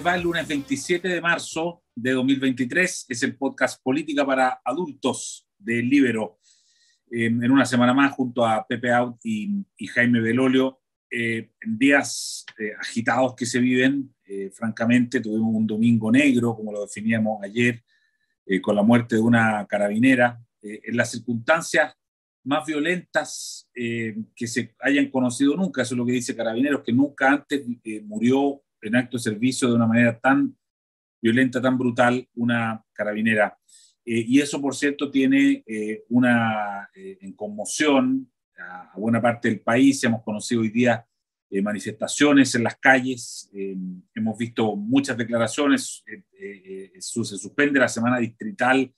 va? El lunes 27 de marzo de 2023 es el podcast Política para Adultos de Libero. Eh, en una semana más, junto a Pepe Out y, Jaime Belolio, eh, en días eh, agitados que se viven, francamente, tuvimos un domingo negro, como lo definíamos ayer, con la muerte de una carabinera, en las circunstancias más violentas que se hayan conocido nunca, eso es lo que dice Carabineros, que nunca antes murió en acto de servicio de una manera tan violenta, tan brutal, una carabinera. Eh, y eso, por cierto, tiene eh, una eh, en conmoción a, buena parte del país. Hemos conocido hoy día manifestaciones en las calles, hemos visto muchas declaraciones. se suspende la semana distrital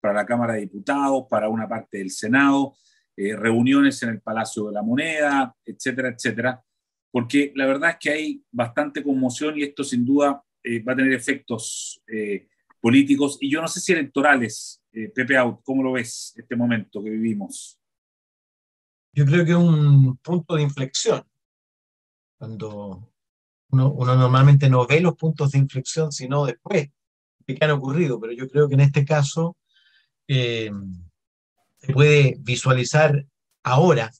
para la Cámara de Diputados, para una parte del Senado, reuniones en el Palacio de la Moneda, etcétera, etcétera porque la verdad es que hay bastante conmoción y esto sin duda eh, va a tener efectos eh, políticos y yo no sé si electorales. Eh, Pepe Out, ¿cómo lo ves este momento que vivimos? Yo creo que es un punto de inflexión. Cuando uno, normalmente no ve los puntos de inflexión, sino después de que han ocurrido, pero yo creo que en este caso se puede visualizar ahora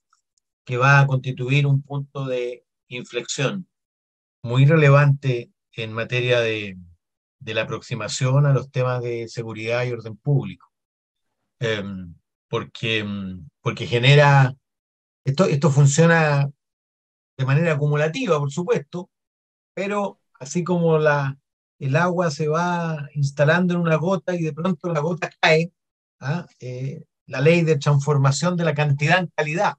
que va a constituir un punto de inflexión muy relevante en materia de, la aproximación a los temas de seguridad y orden público. Em, porque, em, porque genera, esto, esto funciona de manera acumulativa, por supuesto, pero así como la, el agua se va instalando en una gota y de pronto la gota cae, ¿ah? eh, la ley de transformación de la cantidad en calidad,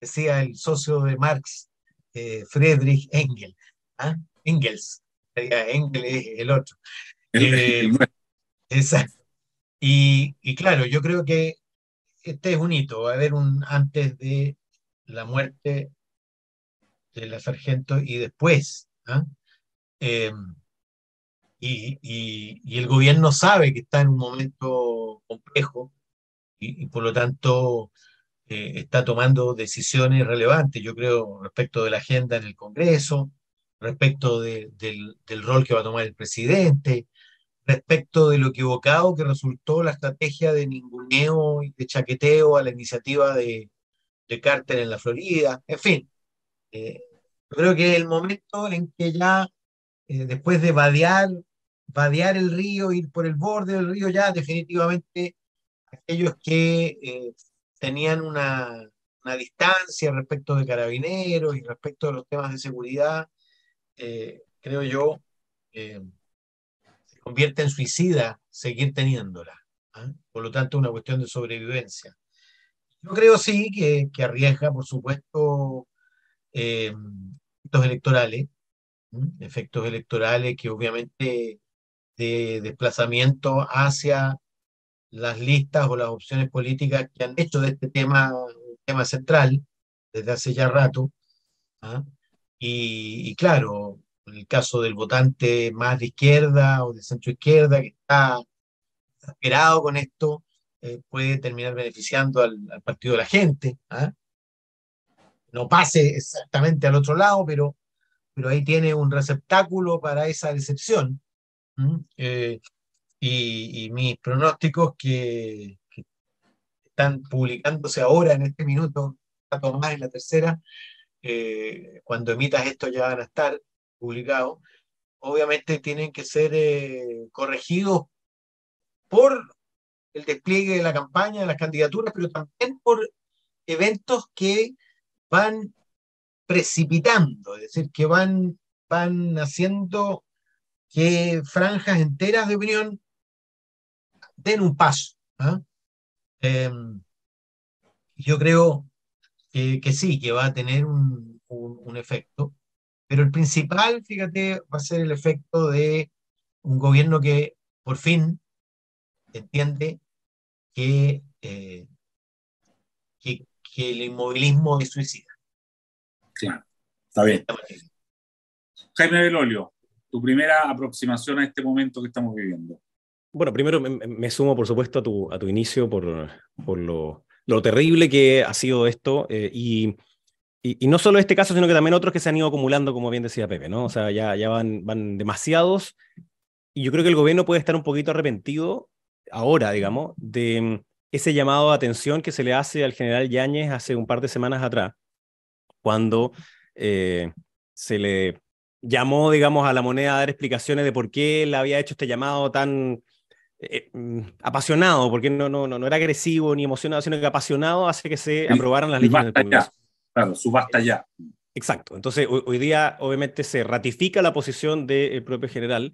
decía el socio de Marx, eh, Friedrich Engel. ¿ah? Engels. Engel es el otro. Eh, exacto. Y, y, claro, yo creo que este es un hito. Va a haber un antes de la muerte de la sargento y después. ¿ah? Em, y, y, el gobierno sabe que está en un momento complejo y, por lo tanto eh, está tomando decisiones relevantes, yo creo, respecto de la agenda en el Congreso, respecto del, rol que va a tomar el presidente, respecto de lo equivocado que resultó la estrategia de ninguneo y de chaqueteo a la iniciativa de, de Carter en la Florida, en fin. Eh, yo creo que el momento en que ya, eh, después de vadear, vadear el río, ir por el borde del río, ya definitivamente aquellos que tenían una, distancia respecto de carabineros y respecto de los temas de seguridad, eh, creo yo, eh, se convierte en suicida seguir teniéndola. ¿ah? Por lo tanto, una cuestión de sobrevivencia. Yo creo sí que, que arriesga, por supuesto, eh, efectos electorales, efectos electorales que obviamente de desplazamiento hacia las listas o las opciones políticas que han hecho de este tema un tema central desde hace ya rato. ¿ah? Y, claro, en el caso del votante más de izquierda o de centro izquierda que está esperado con esto, eh, puede terminar beneficiando al, partido de la gente. ¿ah? No pase exactamente al otro lado, pero, pero ahí tiene un receptáculo para esa decepción y, mis pronósticos que, están publicándose ahora en este minuto, más en la tercera, eh, cuando emitas esto ya van a estar publicados, obviamente tienen que ser eh, corregidos por el despliegue de la campaña, de las candidaturas, pero también por eventos que van precipitando, es decir, que van, van haciendo que franjas enteras de opinión den un paso. ¿ah? Em, yo creo que, sí, que va a tener un, efecto, pero el principal, fíjate, va a ser el efecto de un gobierno que por fin entiende que, eh, que, el inmovilismo es suicida. Claro, está bien. Jaime Belolio, tu primera aproximación a este momento que estamos viviendo. Bueno, primero me, sumo, por supuesto, a tu, a tu inicio por, por lo, lo, terrible que ha sido esto. Eh, y y, no solo este caso, sino que también otros que se han ido acumulando, como bien decía Pepe, ¿no? O sea, ya, ya van, van demasiados. Y yo creo que el gobierno puede estar un poquito arrepentido ahora, digamos, de mm, ese llamado de atención que se le hace al general Yáñez hace un par de semanas atrás, cuando eh, se le llamó, digamos, a la moneda a dar explicaciones de por qué él había hecho este llamado tan eh, mm, apasionado, porque no, no, no, no era agresivo ni emocionado, sino que apasionado hace que se aprobaran las leyes del Congreso. Claro, subasta ya. Exacto. Entonces, hoy, día, obviamente, se ratifica la posición del propio general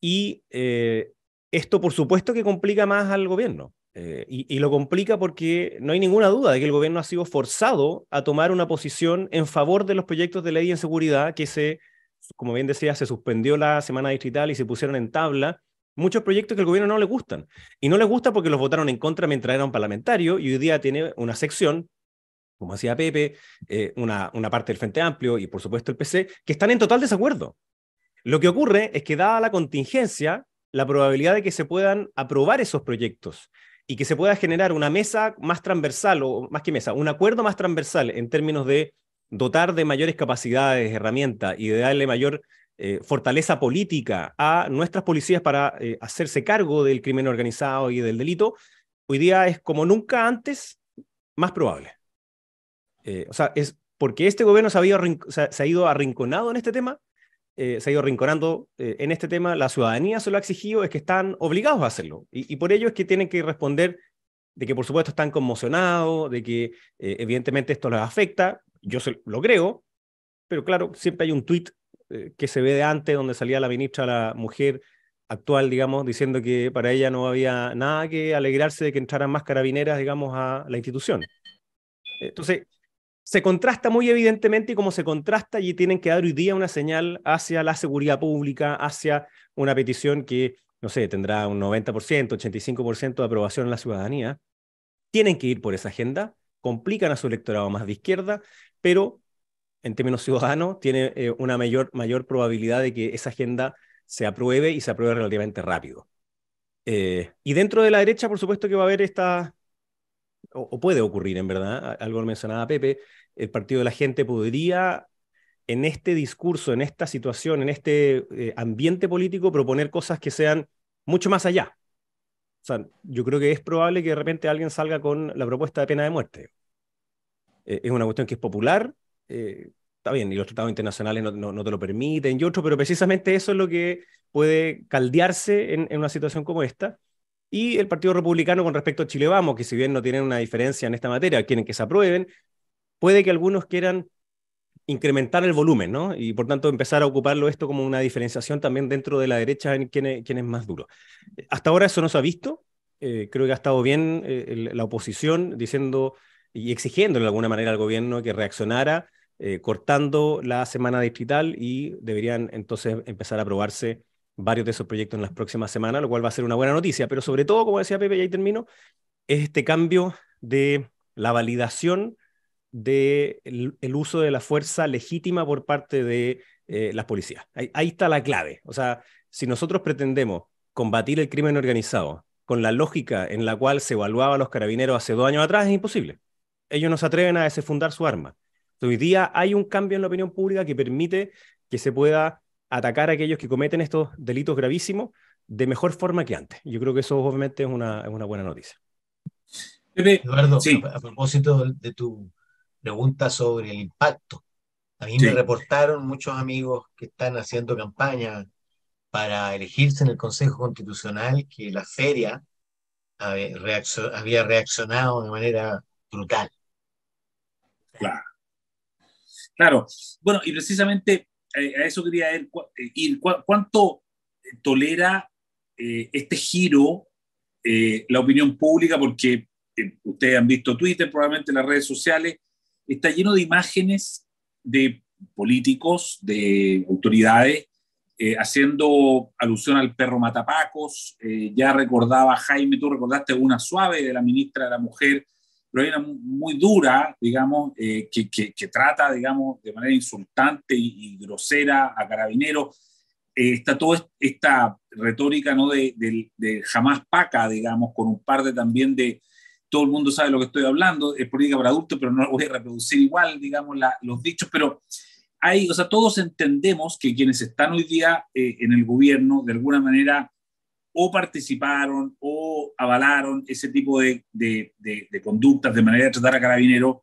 y eh, esto, por supuesto, que complica más al gobierno. Eh, y, lo complica porque no hay ninguna duda de que el gobierno ha sido forzado a tomar una posición en favor de los proyectos de ley en seguridad que se, como bien decía, se suspendió la semana distrital y se pusieron en tabla muchos proyectos que al gobierno no le gustan. Y no les gusta porque los votaron en contra mientras era un parlamentario y hoy día tiene una sección como decía Pepe, eh, una, una parte del Frente Amplio y por supuesto el PC, que están en total desacuerdo. Lo que ocurre es que dada la contingencia, la probabilidad de que se puedan aprobar esos proyectos y que se pueda generar una mesa más transversal, o más que mesa, un acuerdo más transversal en términos de dotar de mayores capacidades, herramientas y de darle mayor eh, fortaleza política a nuestras policías para eh, hacerse cargo del crimen organizado y del delito, hoy día es como nunca antes más probable. Eh, o sea, es porque este gobierno se, ha ido arrinconado en este tema, se ha ido arrinconando eh, en este tema, la ciudadanía se lo ha exigido, es que están obligados a hacerlo. Y, por ello es que tienen que responder de que por supuesto están conmocionados, de que evidentemente esto les afecta, yo lo creo, pero claro, siempre hay un tuit que se ve de antes donde salía la ministra, la mujer actual, digamos, diciendo que para ella no había nada que alegrarse de que entraran más carabineras, digamos, a la institución. Entonces, se contrasta muy evidentemente y como se contrasta y tienen que dar hoy día una señal hacia la seguridad pública, hacia una petición que, no sé, tendrá un 90%, 85% de aprobación en la ciudadanía, tienen que ir por esa agenda, complican a su electorado más de izquierda, pero en términos ciudadanos tiene eh, una mayor, mayor probabilidad de que esa agenda se apruebe y se apruebe relativamente rápido. Eh, y dentro de la derecha, por supuesto que va a haber esta, o, puede ocurrir en verdad, algo lo mencionaba Pepe, el Partido de la Gente podría en este discurso, en esta situación, en este eh, ambiente político, proponer cosas que sean mucho más allá. O sea, yo creo que es probable que de repente alguien salga con la propuesta de pena de muerte. Es una cuestión que es popular, eh, está bien, y los tratados internacionales no, no, te lo permiten y otro, pero precisamente eso es lo que puede caldearse en, en una situación como esta. Y el Partido Republicano con respecto a Chile Vamos, que si bien no tienen una diferencia en esta materia, quieren que se aprueben, puede que algunos quieran incrementar el volumen, ¿no? Y por tanto empezar a ocuparlo esto como una diferenciación también dentro de la derecha en quién es, quién es más duro. Hasta ahora eso no se ha visto. Eh, creo que ha estado bien eh, la oposición diciendo y exigiendo de alguna manera al gobierno que reaccionara, eh, cortando la semana distrital y deberían entonces empezar a aprobarse varios de esos proyectos en las próximas semanas, lo cual va a ser una buena noticia. Pero sobre todo, como decía Pepe, y ahí termino, es este cambio de la validación del de el uso de la fuerza legítima por parte de eh, las policías. Ahí, está la clave. O sea, si nosotros pretendemos combatir el crimen organizado con la lógica en la cual se evaluaba los carabineros hace dos años atrás, es imposible. Ellos no se atreven a desfundar su arma. Hoy día hay un cambio en la opinión pública que permite que se pueda atacar a aquellos que cometen estos delitos gravísimos de mejor forma que antes. Yo creo que eso obviamente es una, es una buena noticia. Eduardo, a, propósito de tu pregunta sobre el impacto, a mí me reportaron muchos amigos que están haciendo campaña para elegirse en el Consejo Constitucional que la feria había reaccionado de manera brutal. Claro. Claro. Bueno, y precisamente eh, a eso quería ir. Eh, ¿Cuánto tolera eh, este giro la opinión pública? Porque ustedes han visto Twitter, probablemente las redes sociales, está lleno de imágenes de políticos, de autoridades, haciendo alusión al perro Matapacos. ya recordaba Jaime, tú recordaste una suave de la ministra de la Mujer pero hay una muy dura, digamos, eh, que, que, trata, digamos, de manera insultante y, grosera a carabineros. Eh, está toda esta retórica, ¿no? De, de, jamás paca, digamos, con un par de también de... todo el mundo sabe lo que estoy hablando, es política para adultos, pero no voy a reproducir igual, digamos, los dichos, pero hay, o sea, todos entendemos que quienes están hoy día eh, en el gobierno, de alguna manera, o participaron o avalaron ese tipo de, de, de, conductas de manera de tratar a carabineros,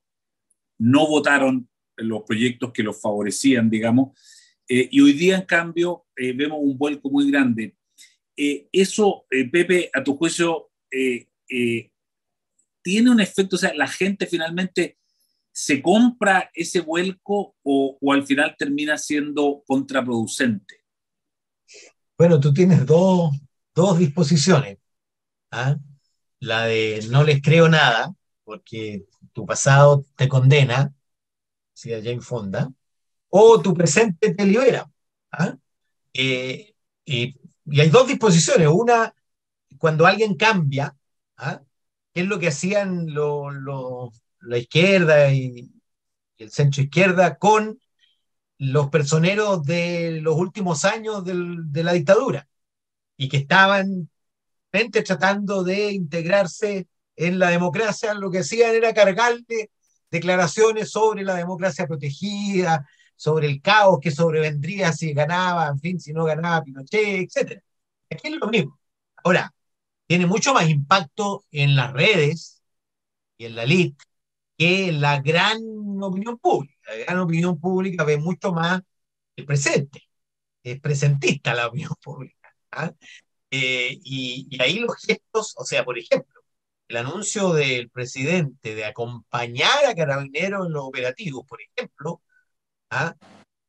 no votaron los proyectos que los favorecían, digamos, eh, y hoy día, en cambio, eh, vemos un vuelco muy grande. eso, Pepe, a tu juicio, tiene un efecto, o sea, la gente finalmente se compra ese vuelco o, o al final termina siendo contraproducente. Bueno, tú tienes dos, dos disposiciones. ¿ah? La de no les creo nada, porque tu pasado te condena, decía Jane Fonda, o tu presente te libera. ¿ah? Eh, y, hay dos disposiciones. Una, cuando alguien cambia, ¿ah? ¿qué es lo que hacían la izquierda y, el centro izquierda con los personeros de los últimos años de la dictadura? Y que estaban tratando de integrarse en la democracia, lo que hacían era cargarle declaraciones sobre la democracia protegida, sobre el caos que sobrevendría si ganaba, en fin, si no ganaba Pinochet, etc. Aquí es lo mismo. Ahora, tiene mucho más impacto en las redes y en la elite que en la gran opinión pública. La gran opinión pública ve mucho más el presente. Es presentista la opinión pública. ¿Ah? Eh, y, ahí los gestos, o sea, por ejemplo, el anuncio del presidente de acompañar a carabineros en los operativos, por ejemplo, ¿ah?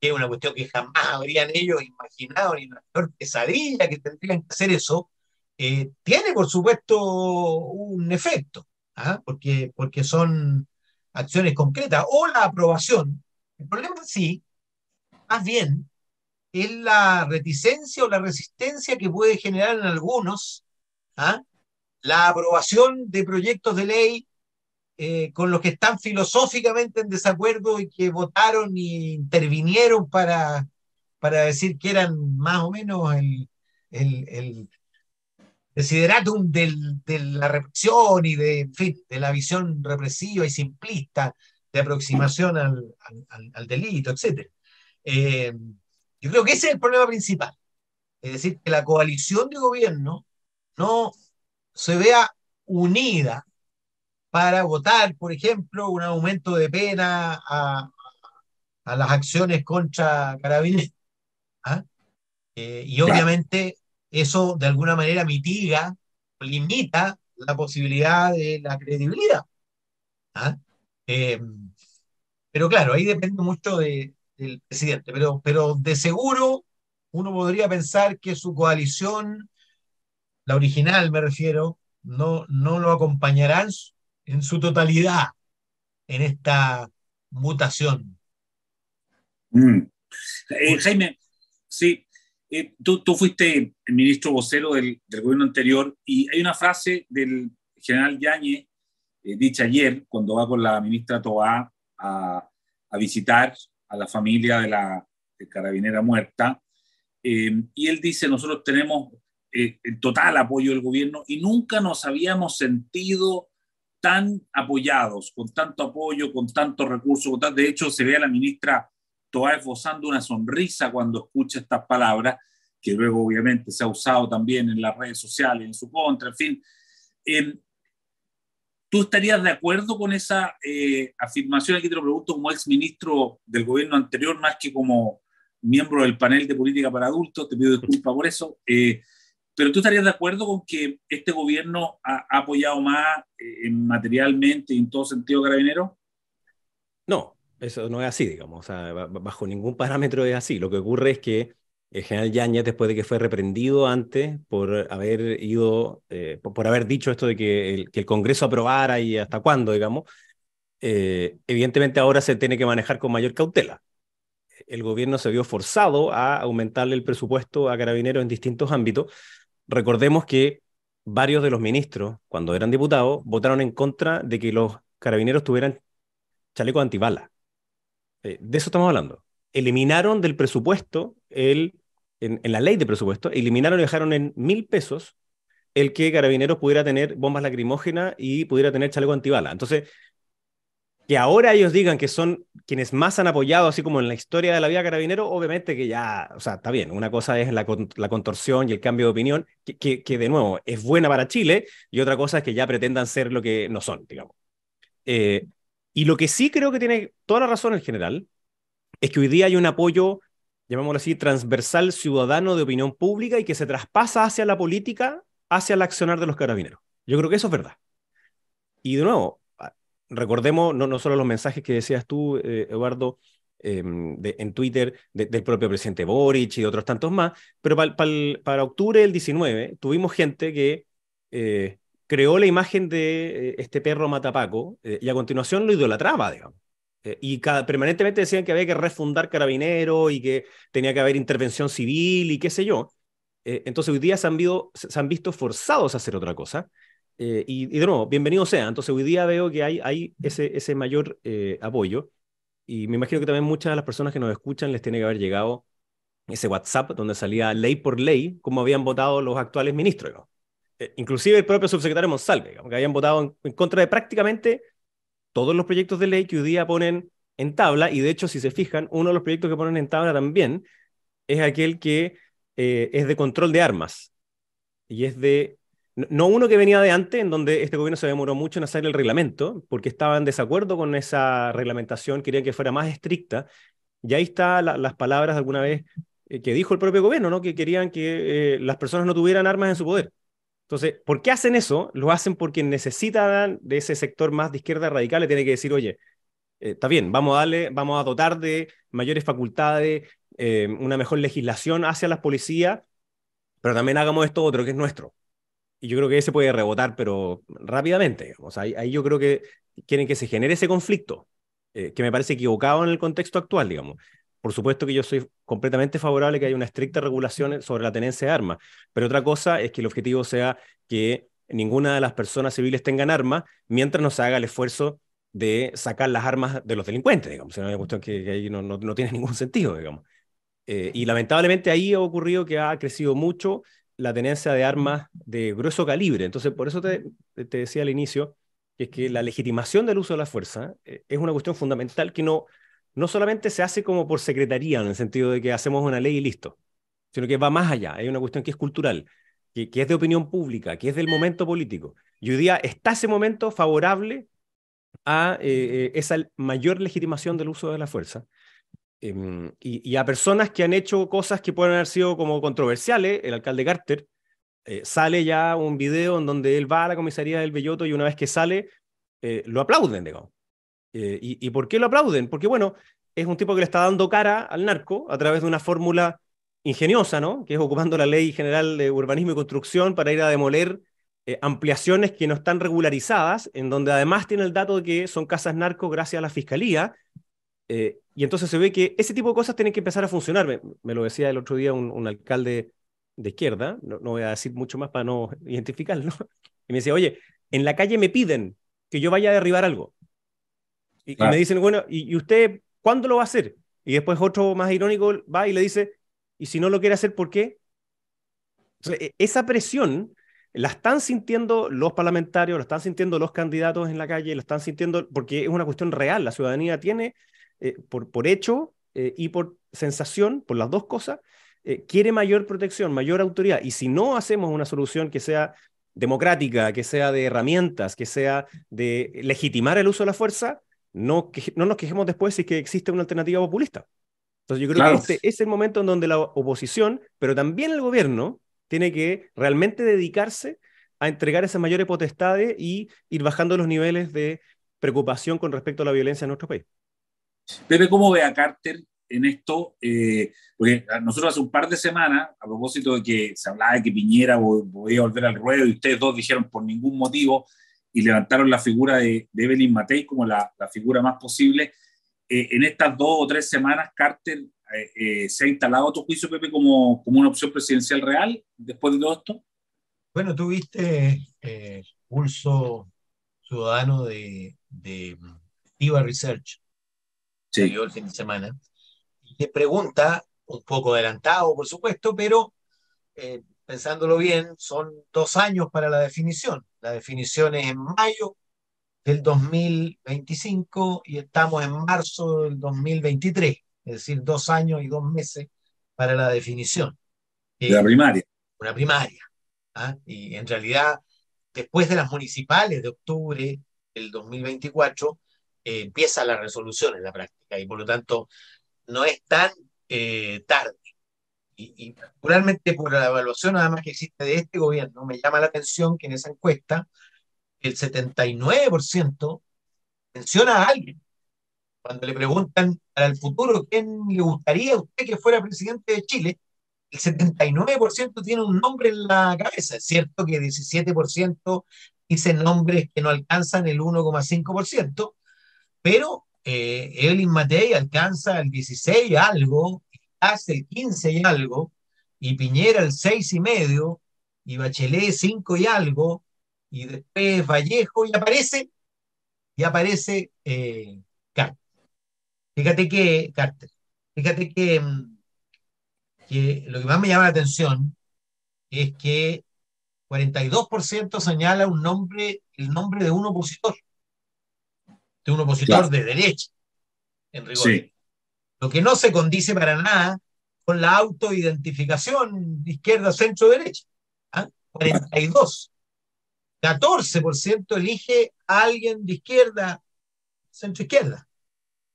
que es una cuestión que jamás habrían ellos imaginado ni una peor pesadilla que tendrían que hacer eso, eh, tiene por supuesto un efecto, ¿ah? porque, porque son acciones concretas, o la aprobación. El problema sí, más bien, es la reticencia o la resistencia que puede generar en algunos ¿ah? la aprobación de proyectos de ley eh, con los que están filosóficamente en desacuerdo y que votaron y intervinieron para, para decir que eran más o menos el, el, el desideratum de la represión y de, de la visión represiva y simplista de aproximación al, delito, etc. Yo creo que ese es el problema principal. Es decir, que la coalición de gobierno no se vea unida para votar, por ejemplo, un aumento de pena a, las acciones contra carabineros. ¿ah? Eh, y obviamente eso de alguna manera mitiga, limita la posibilidad de la credibilidad. ¿ah? Eh, pero claro, ahí depende mucho de, el presidente, pero, pero de seguro uno podría pensar que su coalición, la original me refiero, no, no lo acompañarán en su totalidad en esta mutación. Mm. Eh, Jaime, sí, eh, tú, tú, fuiste el ministro vocero del, del, gobierno anterior y hay una frase del general Yañez, eh, dicha ayer, cuando va con la ministra Toá a, a visitar a la familia de la carabinera muerta. Eh, y él dice, nosotros tenemos eh, el total apoyo del gobierno y nunca nos habíamos sentido tan apoyados, con tanto apoyo, con tanto recursos. De hecho, se ve a la ministra Toa esbozando una sonrisa cuando escucha estas palabras, que luego obviamente se ha usado también en las redes sociales en su contra, en fin. Eh, ¿Tú estarías de acuerdo con esa eh, afirmación? Aquí te lo pregunto como ex ministro del gobierno anterior, más que como miembro del panel de política para adultos, te pido disculpas por eso. Eh, pero tú estarías de acuerdo con que este gobierno ha, apoyado más eh, materialmente y en todo sentido carabinero? No, eso no es así, digamos. Bajo ningún parámetro es así. Lo que ocurre es que el general Yáñez, después de que fue reprendido antes por haber ido, eh, por, haber dicho esto de que el, que el, Congreso aprobara y hasta cuándo, digamos, eh, evidentemente ahora se tiene que manejar con mayor cautela. El gobierno se vio forzado a aumentarle el presupuesto a carabineros en distintos ámbitos. Recordemos que varios de los ministros, cuando eran diputados, votaron en contra de que los carabineros tuvieran chalecos antibalas. Eh, de eso estamos hablando. Eliminaron del presupuesto el en, la ley de presupuesto, eliminaron y dejaron en mil pesos el que Carabineros pudiera tener bombas lacrimógenas y pudiera tener chaleco antibala. Entonces, que ahora ellos digan que son quienes más han apoyado, así como en la historia de la vida carabinero, obviamente que ya, o sea, está bien, una cosa es la, la contorsión y el cambio de opinión, que, que, de nuevo es buena para Chile, y otra cosa es que ya pretendan ser lo que no son, digamos. Eh, y lo que sí creo que tiene toda la razón en general, es que hoy día hay un apoyo, llamémoslo así, transversal ciudadano de opinión pública y que se traspasa hacia la política, hacia el accionar de los carabineros. Yo creo que eso es verdad. Y de nuevo, recordemos no, no solo los mensajes que decías tú, eh, Eduardo, em, en Twitter del propio presidente Boric y otros tantos más, pero para octubre del 19 tuvimos gente que eh, creó la imagen de eh, este perro matapaco y a continuación lo idolatraba, digamos. Y cada, permanentemente decían que había que refundar carabinero y que tenía que haber intervención civil y qué sé yo. entonces hoy día se han, visto forzados a hacer otra cosa. Eh, y, de nuevo, bienvenido sea. Entonces, hoy día veo que hay, ese, mayor eh, apoyo. Y me imagino que también muchas de las personas que nos escuchan les tiene que haber llegado ese WhatsApp donde salía ley por ley cómo habían votado los actuales ministros. Eh, inclusive el propio subsecretario Monsalve, que habían votado en, contra de prácticamente todos los proyectos de ley que hoy día ponen en tabla. Y de hecho, si se fijan, uno de los proyectos que ponen en tabla también es aquel que es de control de armas. Y es de no uno que venía de antes, en donde este gobierno se demoró mucho en hacer el reglamento, porque estaba en desacuerdo con esa reglamentación, querían que fuera más estricta. Y ahí están las palabras de alguna vez eh, que dijo el propio gobierno, ¿no? que querían que eh, las personas no tuvieran armas en su poder. Entonces, ¿por qué hacen eso? Lo hacen porque necesitan de ese sector más de izquierda radical, le tiene que decir, oye, eh, está bien, vamos a darle, vamos a dotar de mayores facultades, una mejor legislación hacia las policías, pero también hagamos esto otro que es nuestro y yo creo que ese puede rebotar, pero rápidamente. O sea, ahí, yo creo que quieren que se genere ese conflicto, eh, que me parece equivocado en el contexto actual, digamos. Por supuesto que yo soy completamente favorable a que haya una estricta regulación sobre la tenencia de armas, pero otra cosa es que el objetivo sea que ninguna de las personas civiles tengan armas mientras no se haga el esfuerzo de sacar las armas de los delincuentes, digamos. Es una cuestión que, ahí no, no, tiene ningún sentido, digamos. Eh, y lamentablemente ahí ha ocurrido que ha crecido mucho la tenencia de armas de grueso calibre. Entonces, por eso te, te decía al inicio que es que la legitimación del uso de la fuerza eh, es una cuestión fundamental que no, no solamente se hace como por secretaría, en el sentido de que hacemos una ley y listo, sino que va más allá. Hay una cuestión que es cultural, que, es de opinión pública, que es del momento político. Y hoy día está ese momento favorable a eh, eh, esa mayor legitimación del uso de la fuerza. Em, y, a personas que han hecho cosas que pueden haber sido como controversiales, el alcalde Carter, eh, sale ya un video en donde él va a la comisaría del Belloto y una vez que sale, lo aplauden, digamos. Eh, y, por qué lo aplauden? Porque, bueno, es un tipo que le está dando cara al narco a través de una fórmula ingeniosa, ¿no? Que es ocupando la ley general de urbanismo y construcción para ir a demoler ampliaciones que no están regularizadas, en donde además tiene el dato de que son casas narcos gracias a la fiscalía, eh, y entonces se ve que ese tipo de cosas tienen que empezar a funcionar. Me, lo decía el otro día un, alcalde de izquierda, no, voy a decir mucho más para no identificarlo, y me decía, oye, en la calle me piden que yo vaya a derribar algo. Y, me dicen, bueno, ¿y, usted cuándo lo va a hacer? Y después otro más irónico va y le dice, ¿y si no lo quiere hacer, por qué? E, esa presión la están sintiendo los parlamentarios, la están sintiendo los candidatos en la calle, la están sintiendo porque es una cuestión real. La ciudadanía tiene eh, por, por hecho eh, y por sensación, por las dos cosas, eh, quiere mayor protección, mayor autoridad. Y si no hacemos una solución que sea democrática, que sea de herramientas, que sea de legitimar el uso de la fuerza, no, no nos quejemos después si que existe una alternativa populista. Entonces yo creo que este es el momento en donde la oposición, pero también el gobierno, tiene que realmente dedicarse a entregar esas mayores potestades y ir bajando los niveles de preocupación con respecto a la violencia en nuestro país. Pepe, ¿cómo ve a Carter en esto? Eh, porque nosotros hace un par de semanas, a propósito de que se hablaba de que Piñera podía volver al ruedo y ustedes dos dijeron por ningún motivo y levantaron la figura de, Evelyn Matei como la, figura más posible. Eh, en estas dos o tres semanas, Carter eh, se ha instalado a tu juicio, Pepe, como, como una opción presidencial real después de todo esto. Bueno, tuviste pulso ciudadano de, de Research, sí. el fin de semana, y te pregunta, un poco adelantado, por supuesto, pero eh, pensándolo bien, son dos años para la definición. La definición es en mayo del 2025 y estamos en marzo del 2023, es decir, dos años y dos meses para la definición. De la primaria. Una primaria. ¿ah? Y en realidad, después de las municipales de octubre del 2024, eh, empieza la resolución en la práctica y por lo tanto no es tan eh, tarde. Y, y, particularmente por la evaluación además que existe de este gobierno, me llama la atención que en esa encuesta el 79% menciona a alguien. Cuando le preguntan para el futuro quién le gustaría a usted que fuera presidente de Chile, el 79% tiene un nombre en la cabeza. Es cierto que 17% dicen nombres que no alcanzan el 1,5%, pero eh, Evelyn Matei alcanza el 16 y algo, hace el 15 y algo, y Piñera el 6 y medio, y Bachelet 5 y algo, y después Vallejo, y aparece, y aparece eh, Carter. Fíjate que, Carter, fíjate que, mm, que lo que más me llama la atención es que 42% señala un nombre, el nombre de un opositor, de un opositor de derecha, en rigor. Sí. Lo que no se condice para nada con la autoidentificación de izquierda, centro, derecha. ¿ah? 42. 14% elige a alguien de izquierda, centro, izquierda.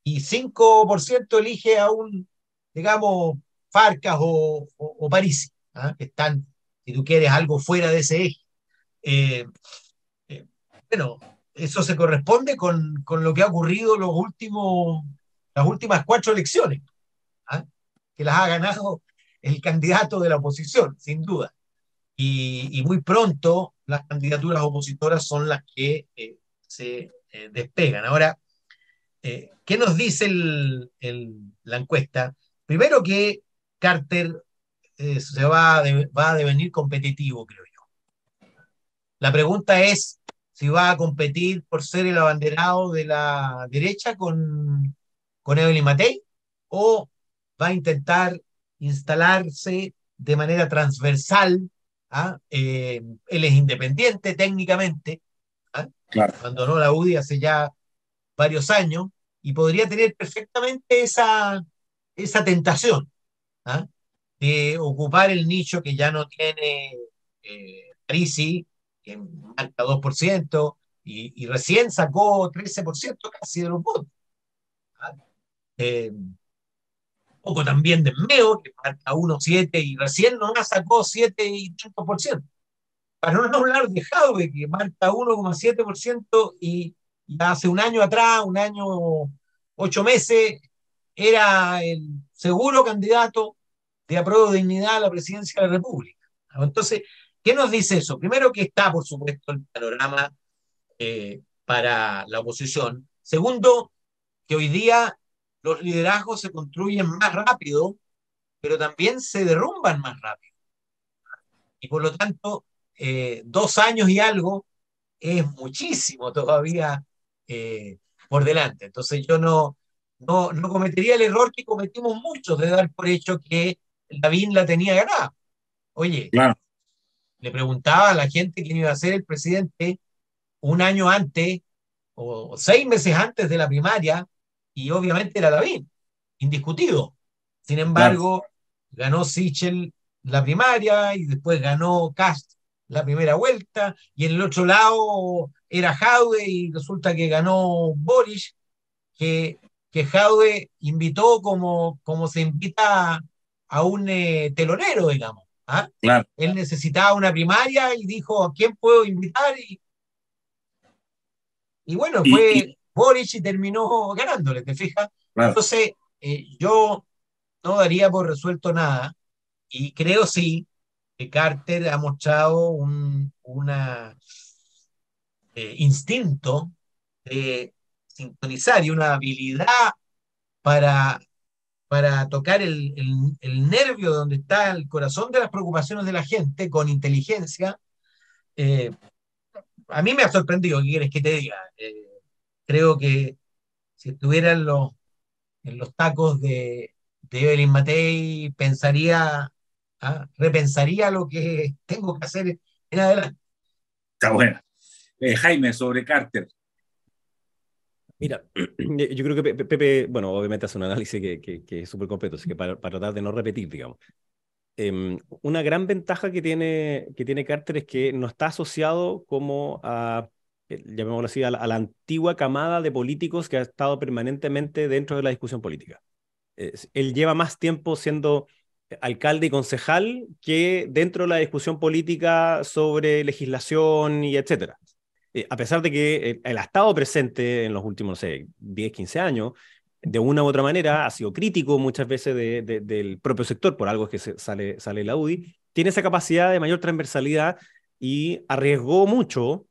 Y 5% elige a un, digamos, Farcas o, o, o París, ¿ah? que están si tú quieres algo fuera de ese eje. Eh, eh, bueno, eso se corresponde con, con, lo que ha ocurrido los últimos, las últimas cuatro elecciones, ¿ah? que las ha ganado el candidato de la oposición, sin duda. Y, muy pronto las candidaturas opositoras son las que eh, se eh, despegan. Ahora, eh, ¿qué nos dice la encuesta? Primero que Carter se va va a devenir competitivo, creo yo. La pregunta es si va a competir por ser el abanderado de la derecha con, con Evelyn Matei o va a intentar instalarse de manera transversal. ¿ah? Eh, él es independiente técnicamente, ¿ah? claro. abandonó la UDI hace ya varios años y podría tener perfectamente esa, esa tentación. ¿ah? de ocupar el nicho que ya no tiene eh, Parisi, que marca 2%, y, y, recién sacó 13% casi de los votos. Eh, poco también de Meo, que marca 1,7% y recién nomás sacó 7 y tantos por ciento. Para no hablar de Jaube, que marca 1,7% y, y hace un año atrás, un año, ocho meses, era el seguro candidato de apruebo de dignidad a la presidencia de la República. Entonces, ¿qué nos dice eso? Primero que está, por supuesto, el panorama eh, para la oposición. Segundo, que hoy día los liderazgos se construyen más rápido, pero también se derrumban más rápido. Y por lo tanto, eh, dos años y algo es muchísimo todavía eh, por delante. Entonces yo no, no, no cometería el error que cometimos muchos de dar por hecho que Lavín la tenía ganada. Oye, claro. le preguntaba a la gente quién iba a ser el presidente un año antes o seis meses antes de la primaria y obviamente era Lavín, indiscutido. Sin embargo, claro. ganó Sichel la primaria y después ganó Cast la primera vuelta y en el otro lado era Jaude y resulta que ganó Boris, que, que invitó como, como se invita a un eh, telonero, digamos. ¿ah? Claro. Él necesitaba una primaria y dijo, ¿a quién puedo invitar? Y, y bueno, fue y, y... Boric y terminó ganándole, ¿te fijas? Claro. Entonces, eh, yo no daría por resuelto nada y creo sí que Carter ha mostrado un una, eh, instinto de sintonizar y una habilidad para para tocar el, el, el, nervio donde está el corazón de las preocupaciones de la gente con inteligencia, eh, a mí me ha sorprendido, ¿qué quieres que te diga? Eh, creo que si estuviera en los, en los tacos de, de Evelyn Matei, pensaría ¿ah? repensaría lo que tengo que hacer en adelante. Está bueno. Eh, Jaime, sobre Carter. Mira, yo creo que Pepe, bueno, obviamente hace un análisis que, que, es súper completo, así que para, para, tratar de no repetir, digamos. Em, una gran ventaja que tiene, que tiene Carter es que no está asociado como a, eh, llamémoslo así, a la, a la antigua camada de políticos que ha estado permanentemente dentro de la discusión política. él lleva más tiempo siendo alcalde y concejal que dentro de la discusión política sobre legislación y etcétera. Eh, a pesar de que él ha estado presente en los últimos, no sé, 10, 15 años, de una u otra manera ha sido crítico muchas veces del propio sector, por algo es que se, sale, sale la UDI, tiene esa capacidad de mayor transversalidad y arriesgó mucho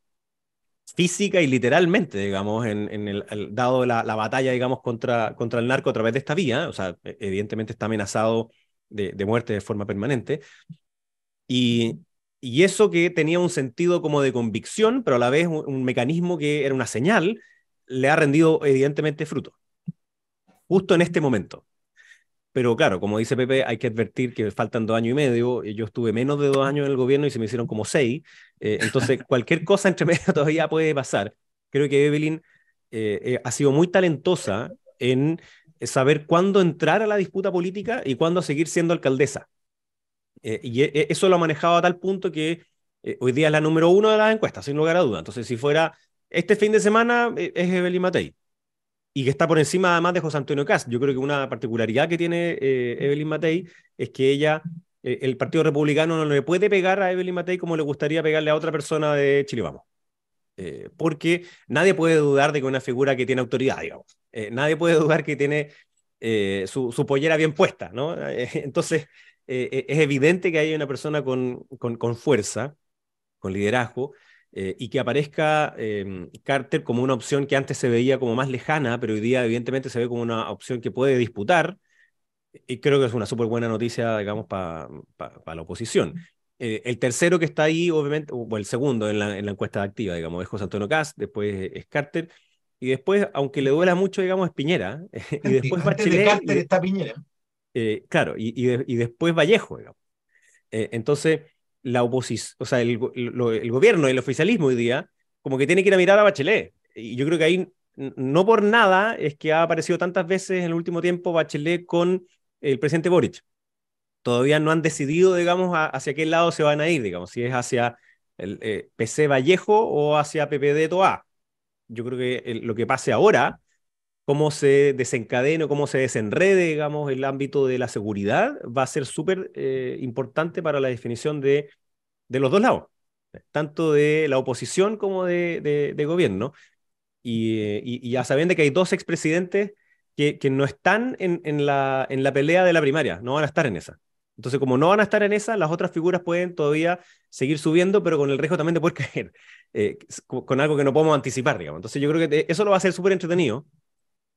física y literalmente, digamos, en, en el, dado la, la, batalla, digamos, contra, contra el narco a través de esta vía, o sea, e, evidentemente está amenazado de, de muerte de forma permanente, y, y eso que tenía un sentido como de convicción, pero a la vez un, mecanismo que era una señal, le ha rendido evidentemente fruto. Justo en este momento. Pero claro, como dice Pepe, hay que advertir que faltan dos años y medio. Yo estuve menos de dos años en el gobierno y se me hicieron como seis. Eh, entonces, cualquier cosa entre medio todavía puede pasar. Creo que Evelyn eh, eh, ha sido muy talentosa en saber cuándo entrar a la disputa política y cuándo seguir siendo alcaldesa. Eh, y e, e, eso lo ha manejado a tal punto que eh, hoy día es la número uno de las encuestas, sin lugar a duda. Entonces, si fuera este fin de semana, eh, es Evelyn Matei. Y que está por encima además de José Antonio Cast. Yo creo que una particularidad que tiene Evelyn Matei es que ella, el Partido Republicano no le puede pegar a Evelyn Matei como le gustaría pegarle a otra persona de Chile Vamos. porque nadie puede dudar de que una figura que tiene autoridad, digamos. nadie puede dudar que tiene su, su, pollera bien puesta, ¿no? entonces, eh, eh, es evidente que hay una persona con, con, fuerza, con liderazgo, eh, y que aparezca em, Carter como una opción que antes se veía como más lejana, pero hoy día evidentemente se ve como una opción que puede disputar, y creo que es una súper buena noticia, digamos, para la oposición. el tercero que está ahí, obviamente, o el segundo en la, en la encuesta activa, digamos, es José Antonio Cast, después es Carter, y después, aunque le duela mucho, digamos, es Piñera, y después Bachelet. De Carter está Piñera. Eh, claro, y, y, después Vallejo, digamos. Eh, entonces, la oposición, o sea, el, el gobierno, el oficialismo hoy día, como que tiene que ir a mirar a Bachelet. Y yo creo que ahí, no por nada, es que ha aparecido tantas veces en el último tiempo Bachelet con el presidente Boric. Todavía no han decidido, digamos, hacia qué lado se van a ir, digamos, si es hacia el eh, PC Vallejo o hacia PPD Toa. Yo creo que lo que pase ahora cómo se desencadene cómo se desenrede, digamos, el ámbito de la seguridad, va a ser súper eh, importante para la definición de, de, los dos lados, tanto de la oposición como de, de, gobierno. Y, y, ya sabiendo que hay dos expresidentes que, que no están en, en, la, en la pelea de la primaria, no van a estar en esa. Entonces, como no van a estar en esa, las otras figuras pueden todavía seguir subiendo, pero con el riesgo también de poder caer, eh, con algo que no podemos anticipar, digamos. Entonces, yo creo que eso lo va a ser súper entretenido.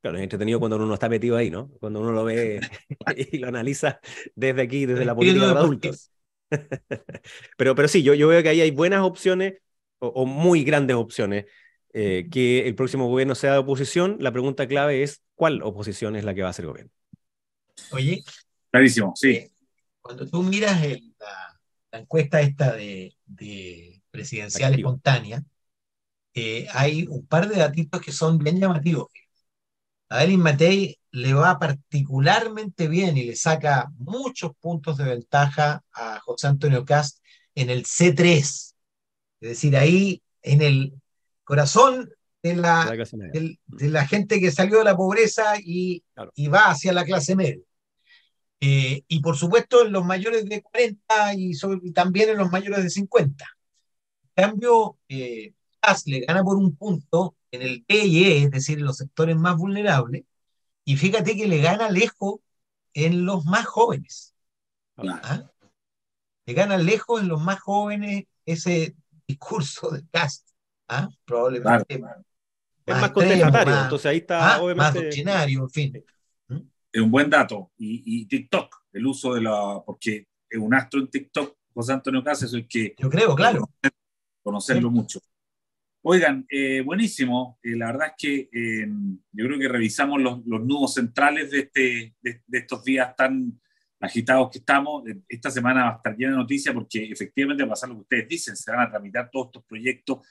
Claro, es entretenido cuando uno no está metido ahí, ¿no? Cuando uno lo ve y lo analiza desde aquí, desde la política de adultos. pero, pero sí, yo, yo veo que ahí hay buenas opciones o, muy grandes opciones. Eh, que el próximo gobierno sea de oposición, la pregunta clave es ¿cuál oposición es la que va a ser gobierno? Oye. Clarísimo, sí. Eh, cuando tú miras la, encuesta esta de, de presidencial espontánea, eh, hay un par de datitos que son bien llamativos a Elin Matei le va particularmente bien y le saca muchos puntos de ventaja a José Antonio Cast en el C3, es decir, ahí en el corazón de la, de, la gente que salió de la pobreza y, y va hacia la clase media. Eh, y por supuesto en los mayores de 40 y, también en los mayores de 50. En cambio, eh, le gana por un punto en el E y E, es decir, en los sectores más vulnerables, y fíjate que le gana lejos en los más jóvenes. ¿Ah? Le gana lejos en los más jóvenes ese discurso de Cast. ¿ah? Probablemente. Es más contestatario, entonces ahí está ¿ah? Más doctrinario, en fin. ¿Mm? Es un buen dato. Y, TikTok, el uso de la. Porque es un astro en TikTok, José Antonio Cast, es el que. Yo creo, claro. Conocerlo mucho. Oigan, eh, buenísimo. Eh, la verdad es que eh, yo creo que revisamos los, nudos centrales de, este, de, estos días tan, agitados que estamos. Esta semana va a estar llena de noticias porque efectivamente va a pasar lo que ustedes dicen, se van a tramitar todos estos proyectos,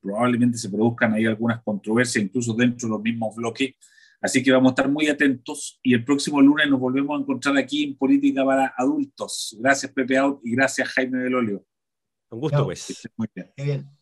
probablemente se produzcan ahí algunas controversias, incluso dentro de los mismos bloques. Así que vamos a estar muy atentos y el próximo lunes nos volvemos a encontrar aquí en Política para Adultos. Gracias Pepe Out y gracias Jaime Belolio. Un gusto, pues. Muy bien.